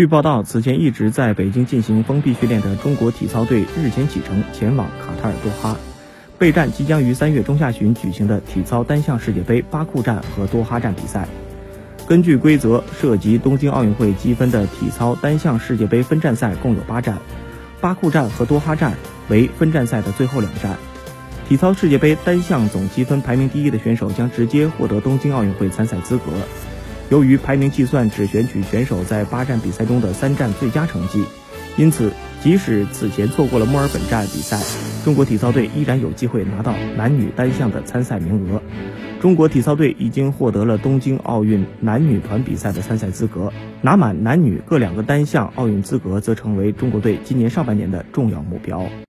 据报道，此前一直在北京进行封闭训练的中国体操队日前启程前往卡塔尔多哈，备战即将于三月中下旬举行的体操单项世界杯巴库站和多哈站比赛。根据规则，涉及东京奥运会积分的体操单项世界杯分站赛共有八站，巴库站和多哈站为分站赛的最后两站。体操世界杯单项总积分排名第一的选手将直接获得东京奥运会参赛资格。由于排名计算只选取选手在八站比赛中的三站最佳成绩，因此即使此前错过了墨尔本站比赛，中国体操队依然有机会拿到男女单项的参赛名额。中国体操队已经获得了东京奥运男女团比赛的参赛资格，拿满男女各两个单项奥运资格，则成为中国队今年上半年的重要目标。